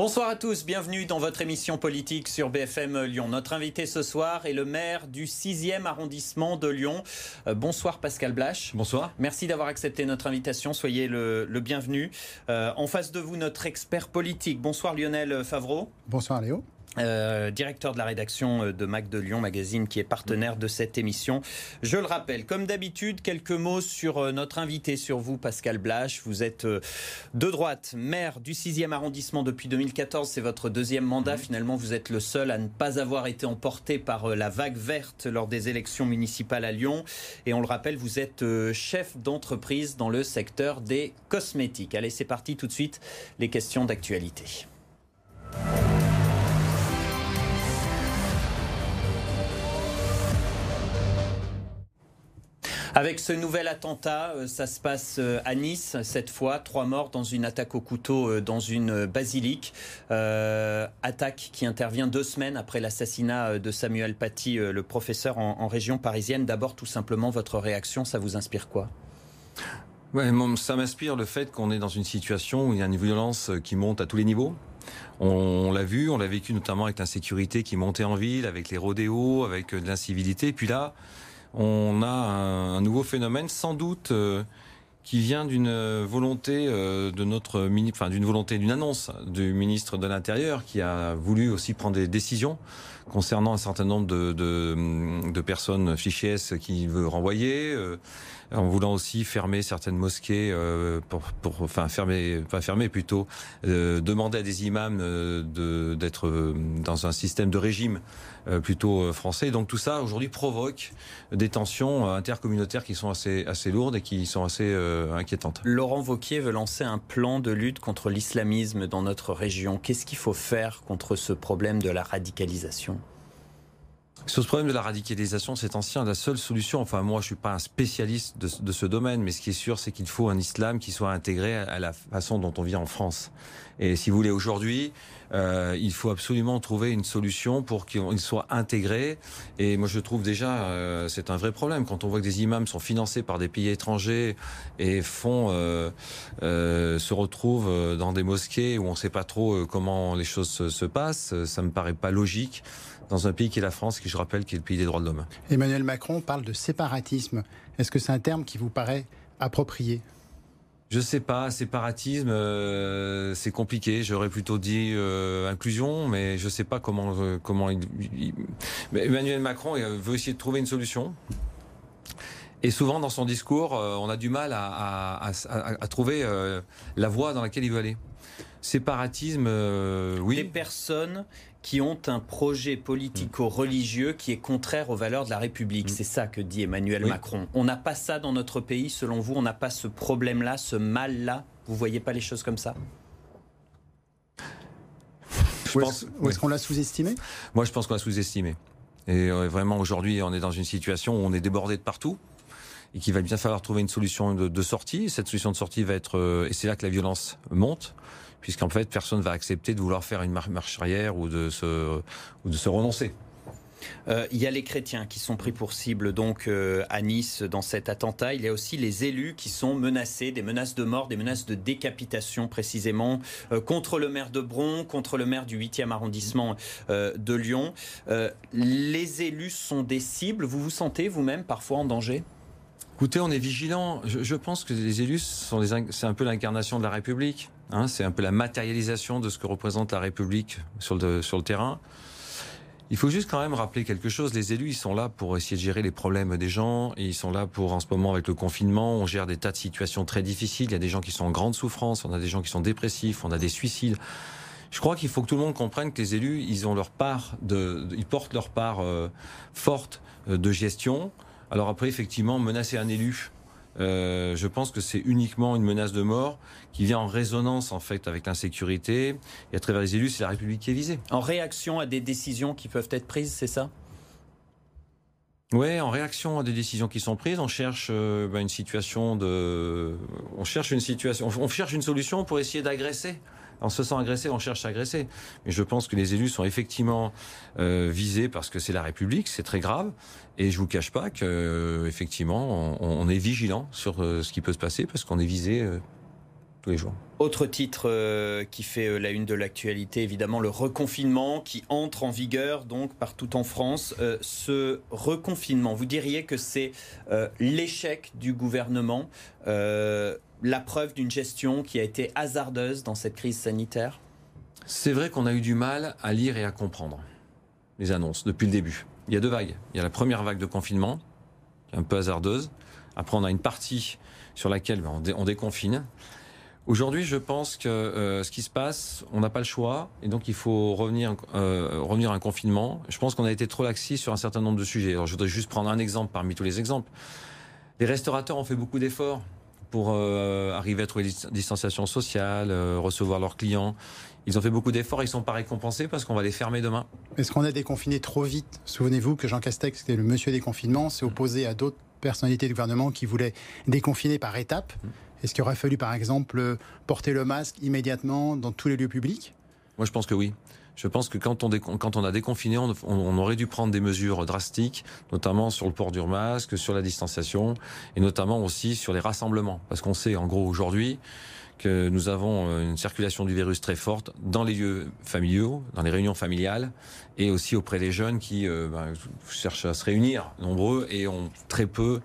Bonsoir à tous, bienvenue dans votre émission politique sur BFM Lyon. Notre invité ce soir est le maire du 6e arrondissement de Lyon. Euh, bonsoir Pascal Blache. Bonsoir. Merci d'avoir accepté notre invitation, soyez le, bienvenu. Euh, en face de vous, notre expert politique. Bonsoir Lionel Favreau. Bonsoir Léo. Euh, directeur de la rédaction euh, de Mac de Lyon Magazine, qui est partenaire de cette émission. Je le rappelle, comme d'habitude, quelques mots sur euh, notre invité, sur vous, Pascal Blache. Vous êtes de droite, maire du 6e arrondissement depuis 2014. C'est votre deuxième mandat. Mhm. Finalement, vous êtes le seul à ne pas avoir été emporté par la vague verte lors des élections municipales à Lyon. Et on le rappelle, vous êtes chef d'entreprise dans le secteur des cosmétiques. Allez, c'est parti tout de suite, les questions d'actualité. Avec ce nouvel attentat, euh, ça se passe euh, à Nice, cette fois, trois morts dans une attaque au couteau euh, dans une basilique. attaque qui intervient deux semaines après l'assassinat de Samuel Paty, le professeur en, région parisienne. D'abord, tout simplement, votre réaction, ça vous inspire quoi? Ouais, Ça m'inspire le fait qu'on est dans une situation où il y a une violence qui monte à tous les niveaux. On, l'a vu, on l'a vécu notamment avec l'insécurité qui montait en ville, avec les rodéos, avec de l'incivilité. Puis là, on a un, nouveau phénomène, sans doute euh, qui vient d'une volonté euh, de notre enfin d'une volonté d'une annonce du ministre de l'Intérieur qui a voulu aussi prendre des décisions concernant un certain nombre de, personnes fichées qui veut renvoyer. Euh, en voulant aussi fermer certaines mosquées, pour, enfin fermer, pas fermer plutôt, demander à des imams d'être dans un système de régime plutôt français. Donc tout ça aujourd'hui provoque des tensions intercommunautaires qui sont assez, assez lourdes et qui sont assez inquiétantes. Laurent Vauquier veut lancer un plan de lutte contre l'islamisme dans notre région. Qu'est-ce qu'il faut faire contre ce problème de la radicalisation? Sur ce problème de la radicalisation, c'est ancien. La seule solution, enfin moi je suis pas un spécialiste de, ce domaine, mais ce qui est sûr, c'est qu'il faut un islam qui soit intégré à la façon dont on vit en France. Et si vous voulez, aujourd'hui, euh, il faut absolument trouver une solution pour qu'il soit intégré. Et moi, je trouve déjà, euh, c'est un vrai problème quand on voit que des imams sont financés par des pays étrangers et font euh, se retrouvent dans des mosquées où on ne sait pas trop comment les choses se, se passent. Ça me paraît pas logique dans un pays qui est la France, qui je rappelle qui est le pays des droits de l'homme. Emmanuel Macron parle de séparatisme. Est-ce que c'est un terme qui vous paraît approprié? Je sais pas, séparatisme, euh, c'est compliqué. J'aurais plutôt dit euh, inclusion, mais je sais pas comment euh, comment il, Emmanuel Macron veut essayer de trouver une solution. Et souvent dans son discours, on a du mal à, à trouver la voie dans laquelle il veut aller. Séparatisme, oui. Des personnes qui ont un projet politico-religieux qui est contraire aux valeurs de la République. Mm. C'est ça que dit Emmanuel Macron. On n'a pas ça dans notre pays, selon vous On n'a pas ce problème-là, ce mal-là? Vous voyez pas les choses comme ça? Je pense, Ou est-ce qu'on l'a sous-estimé? Moi, je pense qu'on l'a sous-estimé. Et euh, vraiment, aujourd'hui, on est dans une situation où on est débordé de partout et qu'il va bien falloir trouver une solution de, sortie. Cette solution de sortie va être, euh, et c'est là que la violence monte, puisqu'en fait, personne ne va accepter de vouloir faire une marche arrière ou de se, ou de se renoncer. Euh, il y a les chrétiens qui sont pris pour cible donc euh, à Nice dans cet attentat. Il y a aussi les élus qui sont menacés, des menaces de mort, des menaces de décapitation précisément euh, contre le maire de Bron, contre le maire du 8e arrondissement de Lyon. les élus sont des cibles. Vous vous sentez vous-même parfois en danger? Écoutez, on est vigilant. Je, pense que les élus sont c'est un peu l'incarnation de la République. Hein. c'est un peu la matérialisation de ce que représente la République sur le, sur le terrain. Il faut juste quand même rappeler quelque chose. Les élus, ils sont là pour essayer de gérer les problèmes des gens. ils sont là pour, en ce moment, avec le confinement, on gère des tas de situations très difficiles. Il y a des gens qui sont en grande souffrance, on a des gens qui sont dépressifs, on a des suicides. Je crois qu'il faut que tout le monde comprenne que les élus, ils ont leur part de, ils portent leur part euh, forte euh, de gestion. Alors après, effectivement, menacer un élu, euh, je pense que c'est uniquement une menace de mort qui vient en résonance en fait avec l'insécurité et à travers les élus, c'est la République qui est visée. En réaction à des décisions qui peuvent être prises, c'est ça? Oui, en réaction à des décisions qui sont prises, on cherche euh, bah, une situation de, on cherche une situation, on cherche une solution pour essayer d'agresser en se sent agressé, on cherche à agresser. Mais je pense que les élus sont effectivement euh, visés parce que c'est la République, c'est très grave. Et je vous cache pas que euh, effectivement, on, est vigilant sur euh, ce qui peut se passer parce qu'on est visé tous les jours. Autre titre qui fait la une de l'actualité, évidemment, le reconfinement qui entre en vigueur donc partout en France. Ce reconfinement, vous diriez que c'est l'échec du gouvernement, la preuve d'une gestion qui a été hasardeuse dans cette crise sanitaire C'est vrai qu'on a eu du mal à lire et à comprendre les annonces depuis le début. Il y a deux vagues. Il y a la première vague de confinement, un peu hasardeuse. Après, on a une partie sur laquelle ben, on, déconfine. Aujourd'hui, je pense que euh, ce qui se passe, on n'a pas le choix, et donc il faut revenir, euh, revenir à un confinement. Je pense qu'on a été trop laxiste sur un certain nombre de sujets. Alors, je voudrais juste prendre un exemple parmi tous les exemples. Les restaurateurs ont fait beaucoup d'efforts pour euh, arriver à trouver une distanciation sociale, recevoir leurs clients. Ils ont fait beaucoup d'efforts, ils ne sont pas récompensés parce qu'on va les fermer demain. Est-ce qu'on a déconfiné trop vite? Souvenez-vous que Jean Castex, qui était le monsieur déconfinement, s'est opposé à d'autres personnalités du gouvernement qui voulaient déconfiner par étapes. Est-ce qu'il aurait fallu, par exemple, porter le masque immédiatement dans tous les lieux publics? Moi, je pense que oui. Je pense que quand on, a déconfiné, on, on, aurait dû prendre des mesures drastiques, notamment sur le port du masque, sur la distanciation, et notamment aussi sur les rassemblements. Parce qu'on sait, en gros, aujourd'hui, que nous avons euh, une circulation du virus très forte dans les lieux familiaux, dans les réunions familiales, et aussi auprès des jeunes qui euh, ben, cherchent à se réunir nombreux et ont très peu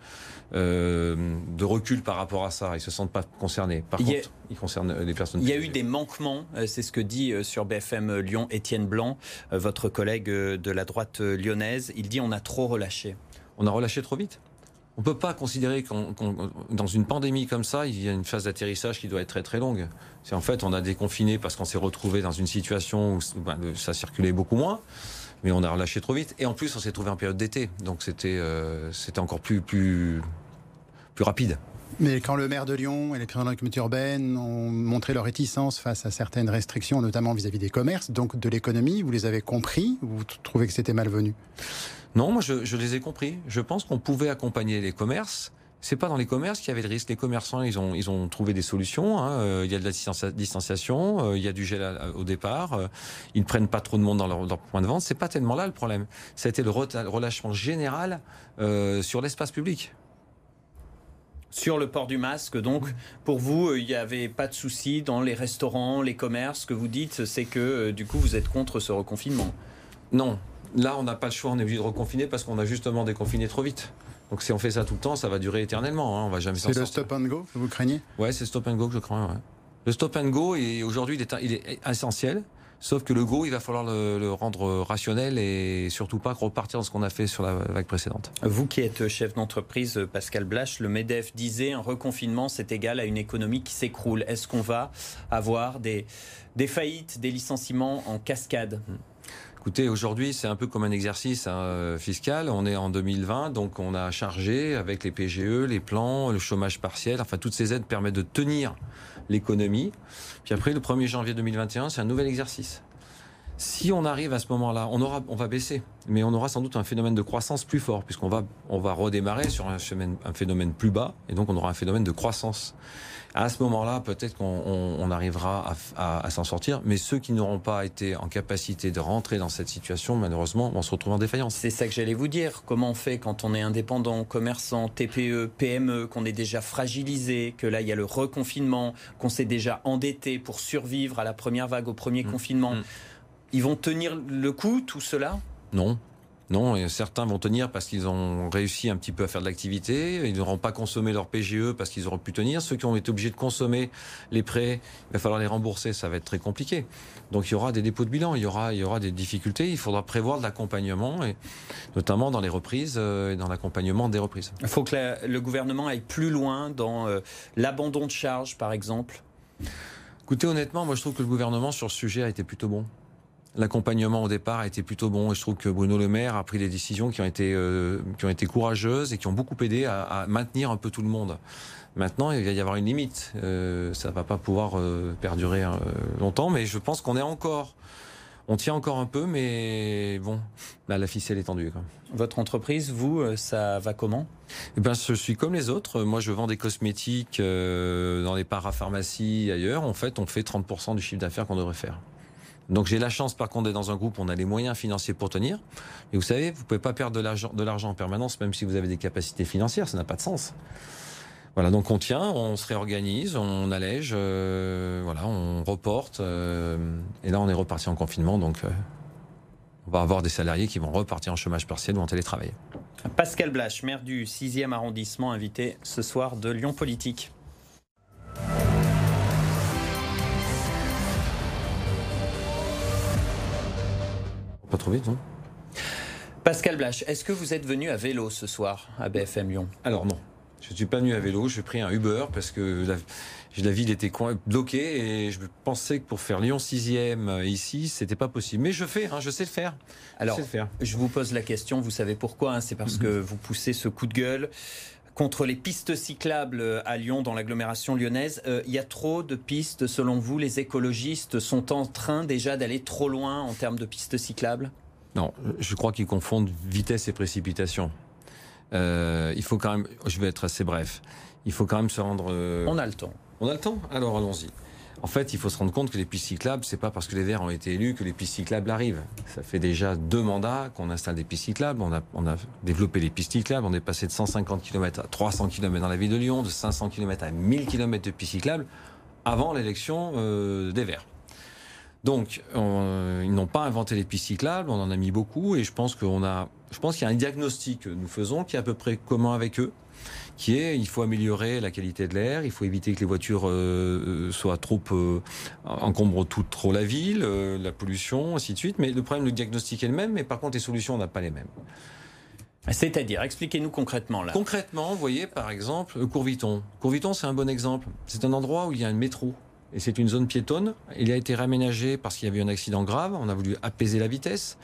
euh, de recul par rapport à ça. Ils se sentent pas concernés. Par contre, ils concernent les personnes. Il y a eu des manquements, c'est ce que dit sur BFM Lyon Étienne Blanc, votre collègue de la droite lyonnaise. Il dit on a trop relâché. On a relâché trop vite. On peut pas considérer qu'en dans une pandémie comme ça, il y a une phase d'atterrissage qui doit être très très longue. C'est en fait, on a déconfiné parce qu'on s'est retrouvé dans une situation où ben, ça circulait beaucoup moins, mais on a relâché trop vite. Et en plus, on s'est trouvé en période d'été, donc c'était euh, c'était encore plus plus plus rapide. Mais quand le maire de Lyon et les présidents de la urbaine ont montré leur réticence face à certaines restrictions, notamment vis-à-vis des commerces, donc de l'économie, vous les avez compris ou vous trouvez que c'était malvenu? Non, moi je, les ai compris. Je pense qu'on pouvait accompagner les commerces. C'est pas dans les commerces qu'il y avait le risque. Les commerçants, ils ont, ils ont trouvé des solutions. Hein. Euh, il y a de la distanciation, euh, il y a du gel au départ. Euh, ils ne prennent pas trop de monde dans leur, point de vente. C'est pas tellement là le problème. Ça a été le relâchement général sur l'espace public sur le port du masque. Donc, pour vous, il n'y avait pas de souci dans les restaurants, les commerces. Ce que vous dites, c'est que du coup, vous êtes contre ce reconfinement. Non, Là, on n'a pas le choix, on est obligé de reconfiner parce qu'on a justement déconfiné trop vite. Donc si on fait ça tout le temps, ça va durer éternellement. Hein. On va jamais C'est le stop and go que vous craignez? Ouais, c'est le stop and go que je crains. Ouais. Le stop and go, aujourd'hui, il est, essentiel. Sauf que le go, il va falloir le, rendre rationnel et surtout pas repartir dans ce qu'on a fait sur la vague précédente. Vous qui êtes chef d'entreprise, Pascal Blache, le MEDEF disait un reconfinement, c'est égal à une économie qui s'écroule. Est-ce qu'on va avoir des, faillites, des licenciements en cascade? Écoutez, aujourd'hui, c'est un peu comme un exercice hein, fiscal. On est en 2020, donc on a chargé avec les PGE, les plans, le chômage partiel. Enfin, toutes ces aides permettent de tenir l'économie. Puis après, le 1er janvier 2021, c'est un nouvel exercice. Si on arrive à ce moment-là, on, aura, on va baisser, mais on aura sans doute un phénomène de croissance plus fort, puisqu'on va, on va redémarrer sur un un phénomène plus bas, et donc on aura un phénomène de croissance à ce moment-là, peut-être qu'on arrivera à, s'en sortir. Mais ceux qui n'auront pas été en capacité de rentrer dans cette situation, malheureusement, vont se retrouver en défaillance. C'est ça que j'allais vous dire. Comment on fait quand on est indépendant, commerçant, TPE, PME, qu'on est déjà fragilisé, que là il y a le reconfinement, qu'on s'est déjà endetté pour survivre à la première vague, au premier mmh. confinement? Mmh. Ils vont tenir le coup, tout cela Non, non, et certains vont tenir parce qu'ils ont réussi un petit peu à faire de l'activité. Ils n'auront pas consommé leur PGE parce qu'ils auront pu tenir. Ceux qui ont été obligés de consommer les prêts, il va falloir les rembourser. Ça va être très compliqué. Donc il y aura des dépôts de bilan, il y aura, il y aura des difficultés. Il faudra prévoir de l'accompagnement, et notamment dans les reprises euh, et dans l'accompagnement des reprises. Il faut que le gouvernement aille plus loin dans euh, l'abandon de charges, par exemple. Écoutez, honnêtement, moi je trouve que le gouvernement sur ce sujet a été plutôt bon. L'accompagnement au départ a été plutôt bon et je trouve que Bruno Le Maire a pris des décisions qui ont été, euh, qui ont été courageuses et qui ont beaucoup aidé à, à, maintenir un peu tout le monde. Maintenant, il va y avoir une limite. Euh, ça va pas pouvoir euh, perdurer euh, longtemps, mais je pense qu'on est encore. On tient encore un peu, mais bon, là, la ficelle est tendue. Quand Votre entreprise, vous, ça va comment? Eh ben, je suis comme les autres. Moi, je vends des cosmétiques dans les parapharmacies ailleurs. En fait, on fait 30% du chiffre d'affaires qu'on devrait faire. Donc j'ai la chance par contre d'être dans un groupe où on a les moyens financiers pour tenir. Mais vous savez, vous pouvez pas perdre de l'argent, de l'argent en permanence, même si vous avez des capacités financières, ça n'a pas de sens. Voilà, donc on tient, on se réorganise, on allège, euh, voilà, on reporte. Euh, et là, on est reparti en confinement, donc euh, on va avoir des salariés qui vont repartir en chômage partiel ou en télétravail. Pascal Blache, maire du 6e arrondissement, invité ce soir de Lyon Politique. Pas trop vite, non Pascal Blache, est-ce que vous êtes venu à vélo ce soir à BFM Lyon? Alors non, je ne suis pas venu à vélo, j'ai pris un Uber parce que la, la ville était bloquée et je pensais que pour faire Lyon 6e euh, ici, c'était pas possible. Mais je fais, hein, je sais le faire. Alors, je, faire. je vous pose la question, vous savez pourquoi hein, C'est parce que vous poussez ce coup de gueule contre les pistes cyclables à Lyon, dans l'agglomération lyonnaise. Euh, il y a trop de pistes, selon vous Les écologistes sont en train déjà d'aller trop loin en termes de pistes cyclables? Non, je crois qu'ils confondent vitesse et précipitation. Euh, il faut quand même, je vais être assez bref, il faut quand même se rendre. Euh, on a le temps. On a le temps? Alors allons-y. En fait, il faut se rendre compte que les pistes cyclables, c'est pas parce que les Verts ont été élus que les pistes cyclables arrivent. Ça fait déjà deux mandats qu'on installe des pistes cyclables. On a, on développé les pistes cyclables. On est passé de 150 km à 300 km dans la ville de Lyon, de 500 km à 1000 km de pistes cyclables avant l'élection euh, des Verts. Donc, ils n'ont pas inventé les pistes cyclables. On en a mis beaucoup, et je pense qu'on a, je pense qu'il y a un diagnostic que nous faisons qui est à peu près commun avec eux qui est il faut améliorer la qualité de l'air, il faut éviter que les voitures euh, euh, soient trop euh, encombrent tout trop la ville, la pollution, ainsi de suite. Mais le problème, le diagnostic est le même, mais par contre les solutions, on n'a pas les mêmes. C'est-à-dire, expliquez-nous concrètement là. Concrètement, vous voyez par exemple Courviton. Courviton, c'est un bon exemple. C'est un endroit où il y a un métro. Et c'est une zone piétonne. Il a été réaménagé parce qu'il y avait eu un accident grave. On a voulu apaiser la vitesse.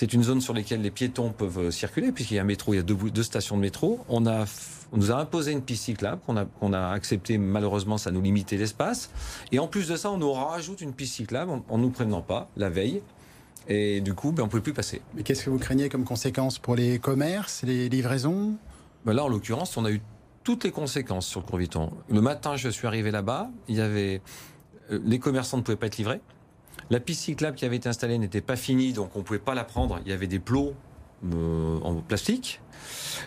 C'est une zone sur laquelle les piétons peuvent circuler, puisqu'il y a un métro, il y a deux, deux stations de métro. On a on nous a imposé une piste cyclable qu'on a, qu'on a accepté. Malheureusement, ça nous limitait l'espace. Et en plus de ça, on nous rajoute une piste cyclable en, ne nous prévenant pas la veille. Et du coup, ben, on ne pouvait plus passer. Mais qu'est-ce que vous craignez comme conséquence pour les commerces, les livraisons? Ben Là, en l'occurrence, on a eu toutes les conséquences sur le Courviton. Le matin, je suis arrivé là-bas, il y avait euh, les commerçants ne pouvaient pas être livrés. La piste cyclable qui avait été installée n'était pas finie, donc on ne pouvait pas la prendre. Il y avait des plots euh, en plastique.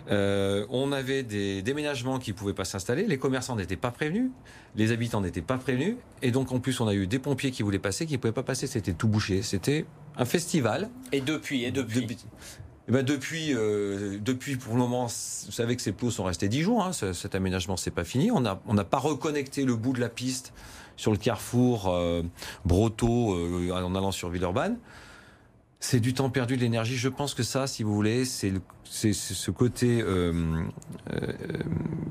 Euh, on avait des déménagements qui ne pouvaient pas s'installer, les commerçants n'étaient pas prévenus, les habitants n'étaient pas prévenus, et donc en plus on a eu des pompiers qui voulaient passer, qui ne pouvaient pas passer, c'était tout bouché. C'était un festival. Et depuis, et depuis, depuis eh ben depuis, euh, depuis, pour le moment, vous savez que ces plots sont restés 10 jours. Hein, cet aménagement, c'est pas fini. On n'a on pas reconnecté le bout de la piste sur le carrefour euh, Broto en allant sur Villeurbanne c'est du temps perdu, de l'énergie. Je pense que ça, si vous voulez, c'est ce côté euh, euh,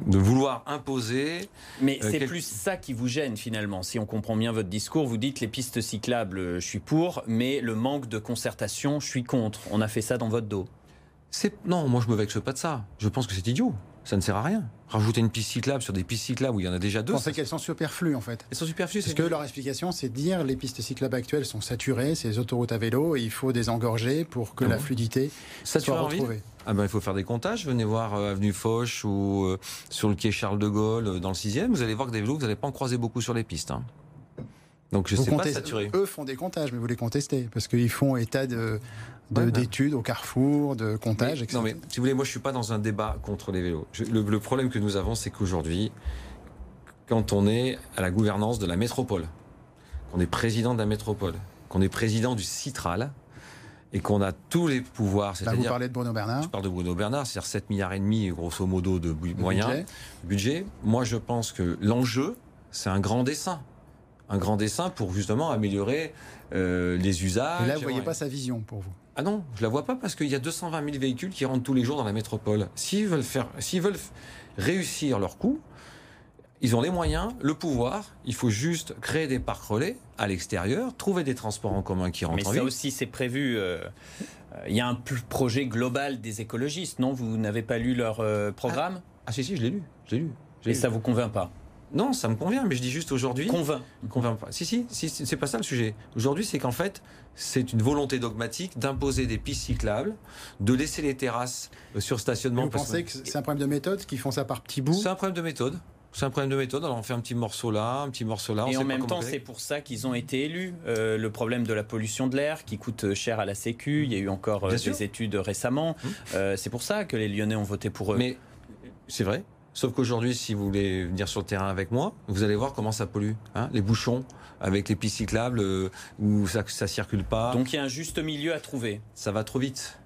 de vouloir imposer. Mais euh, c'est plus ça qui vous gêne finalement. Si on comprend bien votre discours, vous dites les pistes cyclables, je suis pour, mais le manque de concertation, je suis contre. On a fait ça dans votre dos. Non, moi je me vexe pas de ça. Je pense que c'est idiot ça ne sert à rien. Rajouter une piste cyclable sur des pistes cyclables où il y en a déjà deux. Vous pensez qu'elles sont superflues en fait Elles sont superflues. Parce que leur explication, c'est de dire les pistes cyclables actuelles sont saturées, c'est les autoroutes à vélo, et il faut désengorger pour que ah la fluidité soit retrouvée. Ah ben, il faut faire des comptages. Venez voir euh, Avenue Foch ou euh, sur le quai Charles de Gaulle euh, dans le 6e. Vous allez voir que des vélos, vous n'allez pas en croiser beaucoup sur les pistes. Hein. Donc je ne sais pas saturé. Eux font des comptages, mais vous les contestez parce qu'ils font état de d'études au carrefour, de comptage, etc. Non, mais si vous voulez, moi je suis pas dans un débat contre les vélos. le, problème que nous avons, c'est qu'aujourd'hui, quand on est à la gouvernance de la métropole, qu'on est président de la métropole, qu'on est président du Citral, et qu'on a tous les pouvoirs. Là, vous parlez de Bruno Bernard Je parle de Bruno Bernard, c'est-à-dire 7 milliards et demi, grosso modo, de moyens. Budget. budget. Moi, je pense que l'enjeu, c'est un grand dessin un grand dessin pour justement améliorer euh, les usages. Et là, vous ne voyez pas sa vision pour vous? Ah non, je la vois pas parce qu'il y a 220 000 véhicules qui rentrent tous les jours dans la métropole. S'ils veulent faire, s'ils veulent réussir leur coup, ils ont les moyens, le pouvoir. Il faut juste créer des parcs relais à l'extérieur, trouver des transports en commun qui rentrent Mais en ça aussi, c'est prévu. Euh, euh, il y a un projet global des écologistes, non? Vous n'avez pas lu leur programme? Ah, ah, si, si, je l'ai lu. Je lu. Et ça vous convainc pas? Non, ça me convient, mais je dis juste aujourd'hui. Convainc. Convainc pas. Si, si, si c'est pas ça le sujet. Aujourd'hui, c'est qu'en fait, c'est une volonté dogmatique d'imposer des pistes cyclables, de laisser les terrasses euh, sur stationnement. vous pensez que c'est un problème de méthode, qu'ils font ça par petits bouts? C'est un problème de méthode. C'est un problème de méthode. Alors on fait un petit morceau là, un petit morceau là. et en même temps, c'est pour ça qu'ils ont été élus. Euh, le problème de la pollution de l'air qui coûte cher à la Sécu. Il y a eu encore euh, des études récemment. Hum. c'est pour ça que les Lyonnais ont voté pour eux. Mais c'est vrai. Sauf qu'aujourd'hui, si vous voulez venir sur le terrain avec moi, vous allez voir comment ça pollue. Hein les bouchons, avec les pistes cyclables, euh, où ça ne circule pas. Donc il y a un juste milieu à trouver. Ça va trop vite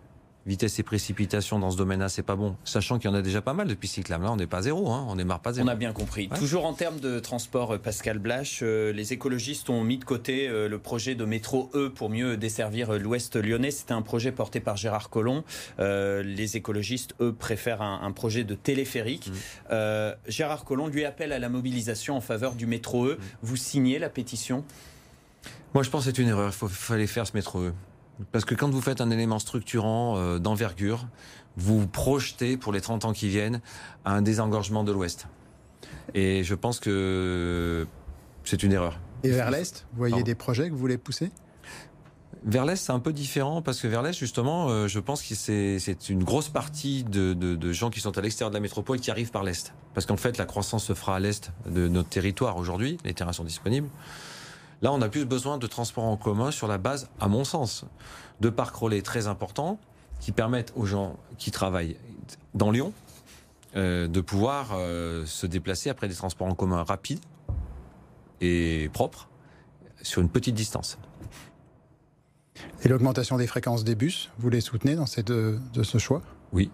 vitesse et précipitation dans ce domaine-là, c'est pas bon. Sachant qu'il y en a déjà pas mal depuis cyclables. Là, on n'est pas zéro, hein. on démarre pas zéro. On a bien compris. Toujours en termes de transport, euh, Pascal Blache, euh, les écologistes ont mis de côté euh, le projet de métro E pour mieux desservir l'ouest lyonnais. C'était un projet porté par Gérard Collomb. les écologistes, eux, préfèrent un, projet de téléphérique. Mmh. Gérard Collomb lui appelle à la mobilisation en faveur du métro E. Mmh. Vous signez la pétition? Moi, je pense que c'est une erreur. Il fallait faire ce métro E. Parce que quand vous faites un élément structurant euh, d'envergure, vous projetez pour les 30 ans qui viennent un désengorgement de l'Ouest. Et je pense que c'est une erreur. Et vers l'Est, vous voyez des projets que vous voulez pousser? Vers l'Est, c'est un peu différent parce que vers l'Est, justement, euh, je pense que c'est une grosse partie de, de, gens qui sont à l'extérieur de la métropole qui arrivent par l'Est. Parce qu'en fait, la croissance se fera à l'Est de notre territoire aujourd'hui. Les terrains sont disponibles. Là, on a plus besoin de transports en commun sur la base, à mon sens, de parcs relais très importants qui permettent aux gens qui travaillent dans Lyon euh, de pouvoir euh, se déplacer après des transports en commun rapides et propres sur une petite distance. Et l'augmentation des fréquences des bus, vous les soutenez dans ces de ce choix? Oui,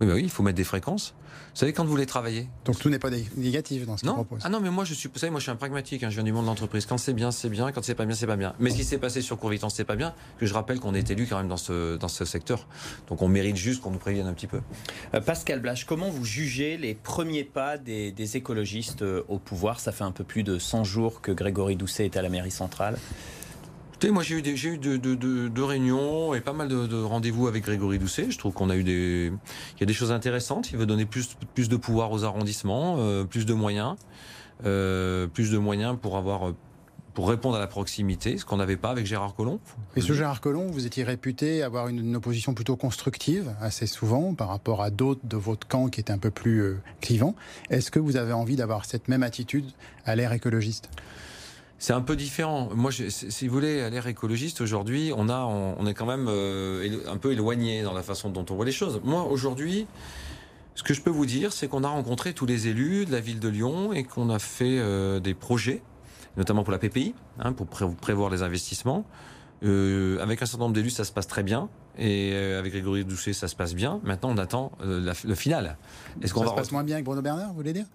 oui, bah oui, il faut mettre des fréquences. Vous savez, quand vous voulez travailler. Donc tout n'est pas négatif dans ce qu'il propose. Ah non, mais moi je suis, vous savez, moi je suis un pragmatique, hein, je viens du monde de l'entreprise. Quand c'est bien, c'est bien. Quand c'est pas bien, c'est pas bien. Mais ce qui s'est passé sur Courvitance, c'est pas bien. Que je rappelle qu'on est élu quand même dans ce, dans ce secteur. Donc on mérite juste qu'on nous prévienne un petit peu. Euh, Pascal Blache, comment vous jugez les premiers pas des, des écologistes euh, au pouvoir? Ça fait un peu plus de 100 jours que Grégory Doucet est à la mairie centrale moi j'ai eu, des, j'ai eu deux, réunions et pas mal de, rendez-vous avec Grégory Doucet. Je trouve qu'on a eu des, il y a des choses intéressantes. Il veut donner plus, plus de pouvoir aux arrondissements, euh, plus de moyens, euh, plus de moyens pour avoir pour répondre à la proximité, ce qu'on n'avait pas avec Gérard Collomb. Et ce Gérard Collomb, vous étiez réputé avoir une, opposition plutôt constructive, assez souvent, par rapport à d'autres de votre camp qui étaient un peu plus euh, clivants. Est-ce que vous avez envie d'avoir cette même attitude à l'ère écologiste? C'est un peu différent. Moi, si vous voulez, à l'ère écologiste, aujourd'hui, on, a, on, est quand même euh, un peu éloigné dans la façon dont on voit les choses. Moi, aujourd'hui, ce que je peux vous dire, c'est qu'on a rencontré tous les élus de la ville de Lyon et qu'on a fait euh, des projets, notamment pour la PPI, hein, pour prévoir les investissements. Euh, avec un certain nombre d'élus, ça se passe très bien. Et avec Grégory Doucet, ça se passe bien. Maintenant, on attend le final. Est-ce qu'on ça se passe moins bien avec Bruno Bernard, vous voulez dire?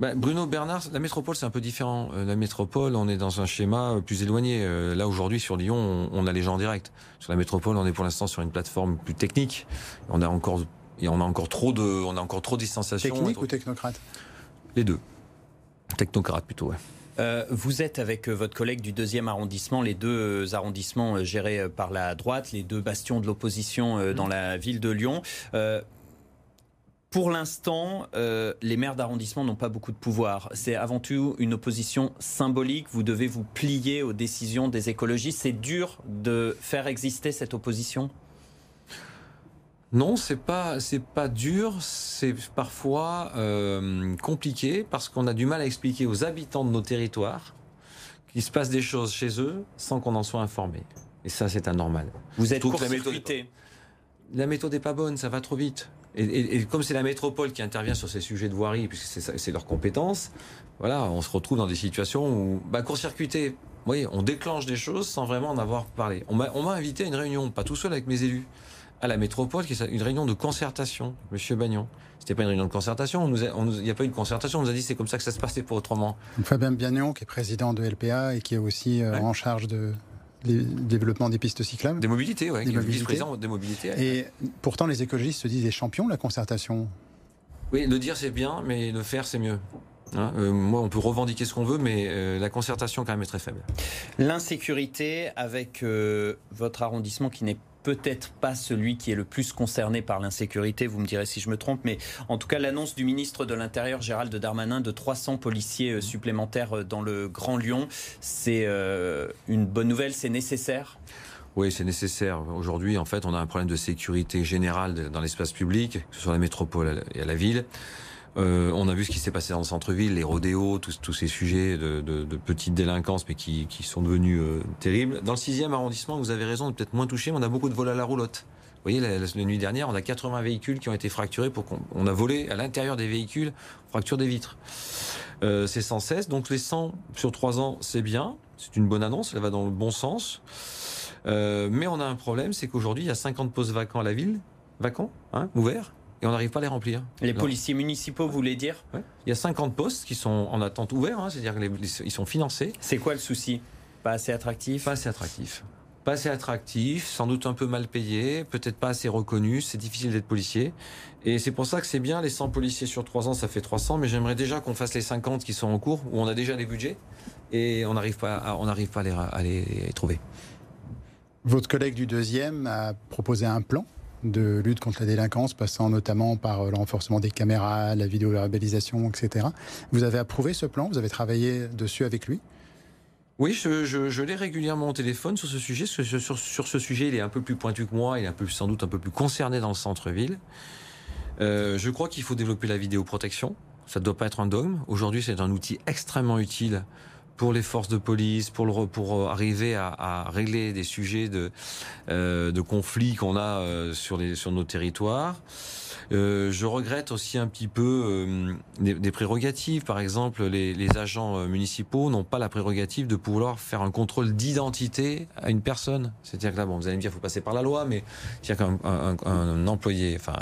Bah, Bruno Bernard, la métropole c'est un peu différent. Euh, la métropole, on est dans un schéma euh, plus éloigné. Euh, là aujourd'hui sur Lyon, on, a les gens en direct. Sur la métropole, on est pour l'instant sur une plateforme plus technique. On a encore, et on a encore trop de, on a encore trop de distanciation. Technique ou technocrate? Les deux. Technocrate plutôt, ouais. vous êtes avec votre collègue du deuxième arrondissement, les deux arrondissements gérés par la droite, les deux bastions de l'opposition dans mmh. la ville de Lyon. Pour l'instant, euh, les maires d'arrondissement n'ont pas beaucoup de pouvoir. C'est avant tout une opposition symbolique. Vous devez vous plier aux décisions des écologistes. C'est dur de faire exister cette opposition? Non, c'est pas c'est pas dur, c'est parfois euh, compliqué parce qu'on a du mal à expliquer aux habitants de nos territoires qu'il se passe des choses chez eux sans qu'on en soit informé. Et ça, c'est anormal. Vous êtes pour la méthode, la méthode n'est pas bonne, ça va trop vite. Et, comme c'est la métropole qui intervient sur ces sujets de voirie, puisque c'est leur compétence, voilà, on se retrouve dans des situations où, bah, court-circuiter, oui, on déclenche des choses sans vraiment en avoir parlé. On m'a invité à une réunion, pas tout seul avec mes élus, à la métropole, qui est une réunion de concertation, Monsieur Bagnon. C'était pas une réunion de concertation, il n'y a pas eu de concertation, on nous a dit c'est comme ça que ça se passait pour autrement. Fabien Bagnon, qui est président de LPA et qui est aussi euh, en charge de, le développement des pistes cyclables. Des mobilités, oui. Des mobilités. des mobilités. Et pourtant, les écologistes se disent des champions de la concertation. Oui, le dire c'est bien, mais le faire c'est mieux. Hein, euh, moi, on peut revendiquer ce qu'on veut, mais euh, la concertation quand même est très faible. L'insécurité avec euh, votre arrondissement qui n'est peut-être pas celui qui est le plus concerné par l'insécurité, vous me direz si je me trompe, mais en tout cas l'annonce du ministre de l'Intérieur Gérald Darmanin de 300 policiers euh, supplémentaires euh, dans le Grand Lyon, c'est euh, une bonne nouvelle, c'est nécessaire? Oui, c'est nécessaire. Aujourd'hui, en fait, on a un problème de sécurité générale dans l'espace public, que ce soit la métropole et à la ville. Euh, on a vu ce qui s'est passé dans le centre-ville, les rodéos, tous, ces sujets de, de, délinquances, mais qui, sont devenus euh, terribles. Dans le 6e arrondissement, vous avez raison de peut-être moins toucher, mais on a beaucoup de vols à la roulotte. Vous voyez, la, la, nuit dernière, on a 80 véhicules qui ont été fracturés pour qu'on a volé à l'intérieur des véhicules, fracture des vitres. Euh, c'est sans cesse. Donc les 100 sur 3 ans, c'est bien. C'est une bonne annonce, elle va dans le bon sens. Euh, mais on a un problème, c'est qu'aujourd'hui, il y a 50 postes vacants à la ville, vacants, hein, ouverts, et on n'arrive pas à les remplir. Les policiers municipaux, vous voulez dire ouais. Il y a 50 postes qui sont en attente ouverts, hein, c'est-à-dire qu'ils sont financés. C'est quoi le souci? Pas assez attractif? Pas assez attractif. Pas assez attractif, sans doute un peu mal payé, peut-être pas assez reconnu, c'est difficile d'être policier. Et c'est pour ça que c'est bien, les 100 policiers sur 3 ans, ça fait 300, mais j'aimerais déjà qu'on fasse les 50 qui sont en cours, où on a déjà les budgets, et on n'arrive pas, à, on n'arrive pas à les, à les trouver. Votre collègue du deuxième a proposé un plan de lutte contre la délinquance, passant notamment par le renforcement des caméras, la vidéo-verbalisation, etc. Vous avez approuvé ce plan? Vous avez travaillé dessus avec lui? Oui, je, l'ai régulièrement au téléphone sur ce sujet. Sur, ce sujet, il est un peu plus pointu que moi. Il est un peu, sans doute un peu plus concerné dans le centre-ville. Euh, je crois qu'il faut développer la vidéoprotection. Ça ne doit pas être un dogme. Aujourd'hui, c'est un outil extrêmement utile pour les forces de police, pour, pour arriver à, régler des sujets de, euh, conflits qu'on a euh, sur, nos territoires. Euh, je regrette aussi un petit peu euh, des, prérogatives. Par exemple, les, agents municipaux n'ont pas la prérogative de pouvoir faire un contrôle d'identité à une personne. C'est-à-dire que là, bon, vous allez me dire, il faut passer par la loi, mais a qu'un un, un, un, employé, enfin,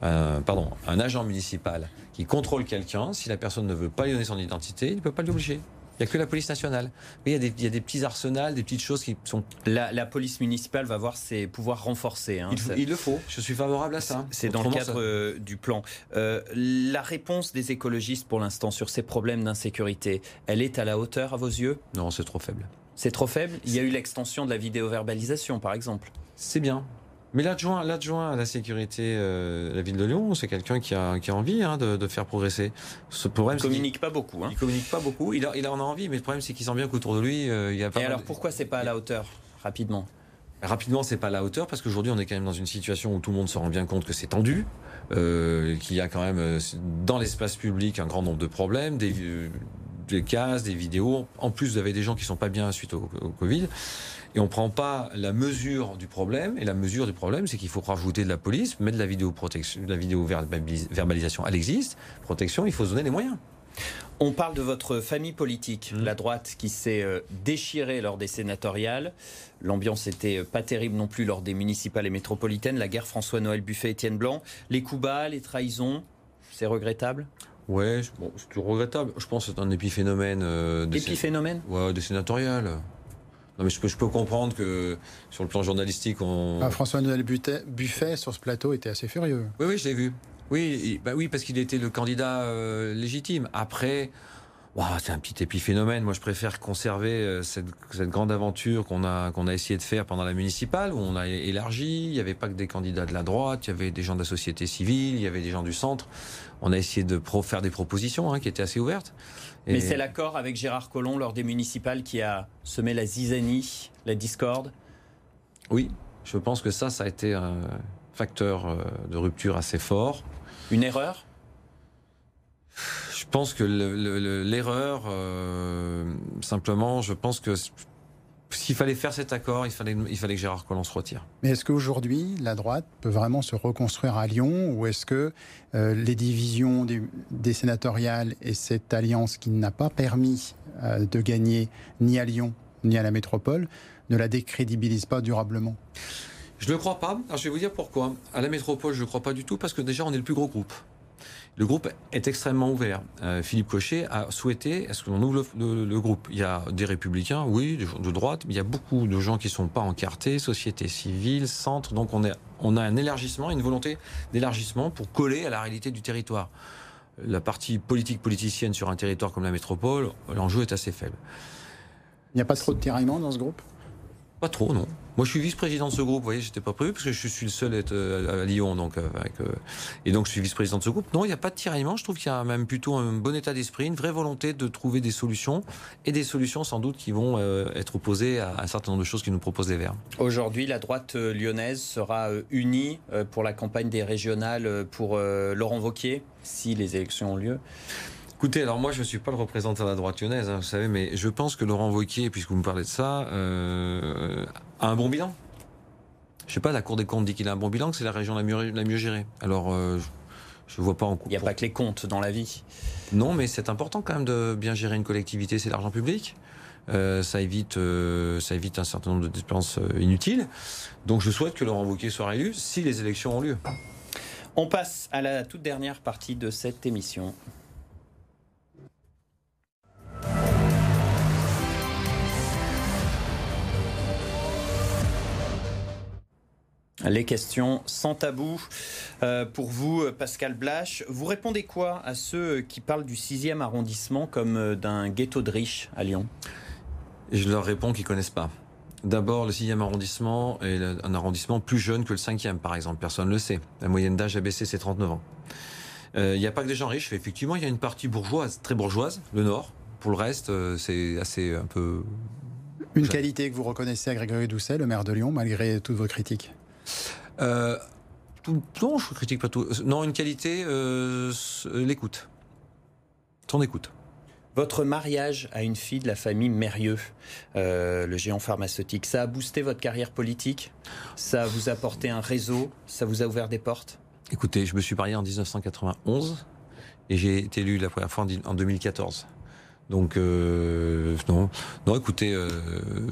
pardon, un agent municipal qui contrôle quelqu'un, si la personne ne veut pas lui donner son identité, il ne peut pas l'obliger. Il n'y a que la police nationale. Mais il y, a des, il y a des petits arsenals, des petites choses qui sont. La, la police municipale va voir ses pouvoirs renforcés. Hein, il, il, le faut. Je suis favorable à ça. C'est dans le cadre ça... euh, du plan. Euh, la réponse des écologistes pour l'instant sur ces problèmes d'insécurité, elle est à la hauteur à vos yeux? Non, c'est trop faible. C'est trop faible? Il y a eu l'extension de la vidéo-verbalisation, par exemple. C'est bien. Mais l'adjoint, l'adjoint à la sécurité euh, la ville de Lyon, c'est quelqu'un qui a, qui a envie hein, de, de, faire progresser. Ce problème, il communique pas beaucoup. Hein. Il communique pas beaucoup. Il, a, il en a envie, mais le problème, c'est qu'il sent bien qu'autour de lui, euh, il y a pas. Et alors, de... pourquoi c'est pas à la hauteur rapidement? Rapidement, c'est pas à la hauteur parce qu'aujourd'hui, on est quand même dans une situation où tout le monde se rend bien compte que c'est tendu, euh, qu'il y a quand même dans l'espace public un grand nombre de problèmes, des, des cases, des vidéos. En plus, vous avez des gens qui sont pas bien suite au, au Covid et on ne prend pas la mesure du problème. Et la mesure du problème, c'est qu'il faut rajouter de la police, mettre de la vidéo protection, de la vidéo verbalisation. Elle existe. Protection, il faut se donner les moyens. On parle de votre famille politique, mmh. la droite qui s'est déchirée lors des sénatoriales. L'ambiance n'était pas terrible non plus lors des municipales et métropolitaines. La guerre François-Noël Buffet, Étienne Blanc. Les coups bas, les trahisons, c'est regrettable? Ouais, bon, c'est regrettable. Je pense que c'est un épiphénomène. Euh, épiphénomène? Ouais, des sénatoriales. Non, mais je peux, je peux, comprendre que sur le plan journalistique, on. Ah, François-Noël Buffet, sur ce plateau, était assez furieux. Oui, oui, je l'ai vu. Oui, bah oui, parce qu'il était le candidat euh, légitime. Après, wow, c'est un petit épiphénomène. Moi, je préfère conserver euh, cette, cette, grande aventure qu'on a, qu'on a essayé de faire pendant la municipale, où on a élargi. Il n'y avait pas que des candidats de la droite, il y avait des gens de la société civile, il y avait des gens du centre. On a essayé de pro faire des propositions hein, qui étaient assez ouvertes. Et... Mais c'est l'accord avec Gérard Collomb lors des municipales qui a semé la zizanie, la discorde Oui, je pense que ça, ça a été un facteur euh, de rupture assez fort. Une erreur? Je pense que l'erreur, euh, simplement, je pense que s'il fallait faire cet accord, il fallait, il fallait que Gérard Collomb se retire. Mais est-ce qu'aujourd'hui, la droite peut vraiment se reconstruire à Lyon ou est-ce que euh, les divisions des, des, sénatoriales et cette alliance qui n'a pas permis euh, de gagner ni à Lyon ni à la métropole ne la décrédibilise pas durablement? Je ne le crois pas. Alors je vais vous dire pourquoi. À la métropole, je ne le crois pas du tout parce que déjà, on est le plus gros groupe. Le groupe est extrêmement ouvert. Euh, Philippe Cochet a souhaité est-ce que l'on ouvre le, groupe? Il y a des républicains, oui, de, droite, mais il y a beaucoup de gens qui sont pas encartés, société civile, centre. Donc on a un élargissement, une volonté d'élargissement pour coller à la réalité du territoire. La partie politique politicienne sur un territoire comme la métropole, l'enjeu est assez faible. Il n'y a pas trop de tiraillement dans ce groupe? Pas trop, non. Moi, je suis vice-président de ce groupe. Vous voyez, j'étais pas prévu parce que je suis le seul à être à Lyon, donc avec, et donc je suis vice-président de ce groupe. Non, il n'y a pas de tiraillement. Je trouve qu'il y a même plutôt un bon état d'esprit, une vraie volonté de trouver des solutions et des solutions sans doute qui vont euh, être opposées à un certain nombre de choses qui nous proposent les Verts. Aujourd'hui, la droite lyonnaise sera unie euh, pour la campagne des régionales euh, pour Laurent Vauquier si les élections ont lieu. Écoutez, alors moi je ne suis pas le représentant de la droite lyonnaise, hein, vous savez, mais je pense que Laurent Wauquiez, puisque vous me parlez de ça, euh, a un bon bilan. Je sais pas, la Cour des comptes dit qu'il a un bon bilan, que c'est la région la mieux, la mieux gérée. Alors, euh, je ne vois pas en Il n'y a pas que les comptes dans la vie. Non, mais c'est important quand même de bien gérer une collectivité, c'est l'argent public. Euh, ça évite, euh, ça évite un certain nombre de dépenses inutiles. Donc, je souhaite que Laurent Wauquiez soit élu si les élections ont lieu. On passe à la toute dernière partie de cette émission. Les questions sans tabou. Euh, pour vous, Pascal Blache, vous répondez quoi à ceux qui parlent du 6e arrondissement comme euh, d'un ghetto de riches à Lyon? Je leur réponds qu'ils connaissent pas. D'abord, le 6e arrondissement est un arrondissement plus jeune que le 5e, par exemple. Personne ne le sait. La moyenne d'âge a baissé, c'est 39 ans. Euh, Il n'y a pas que des gens riches. Effectivement, il y a une partie bourgeoise, très bourgeoise, le Nord. Pour le reste, euh, c'est assez un peu... Une qualité que vous reconnaissez à Grégory Doucet, le maire de Lyon, malgré toutes vos critiques? Euh, tout, non, je critique pas tout. Non, une qualité, euh, l'écoute. Son écoute. Votre mariage à une fille de la famille Mérieux, euh, le géant pharmaceutique, ça a boosté votre carrière politique? Ça vous a apporté un réseau? Ça vous a ouvert des portes? Écoutez, je me suis marié en 1991 et j'ai été élu la première fois en 2014. Donc euh, non, non. Écoutez, euh,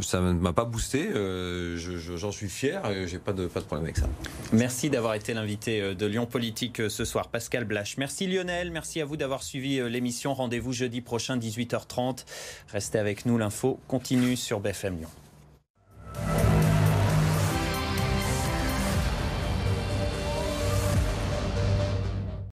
ça ne m'a pas boosté. Euh, J'en suis fier. J'ai pas de pas de problème avec ça. Merci d'avoir été l'invité de Lyon Politique ce soir, Pascal Blache. Merci Lionel. Merci à vous d'avoir suivi l'émission. Rendez-vous jeudi prochain 18h30. Restez avec nous. L'info continue sur BFM Lyon.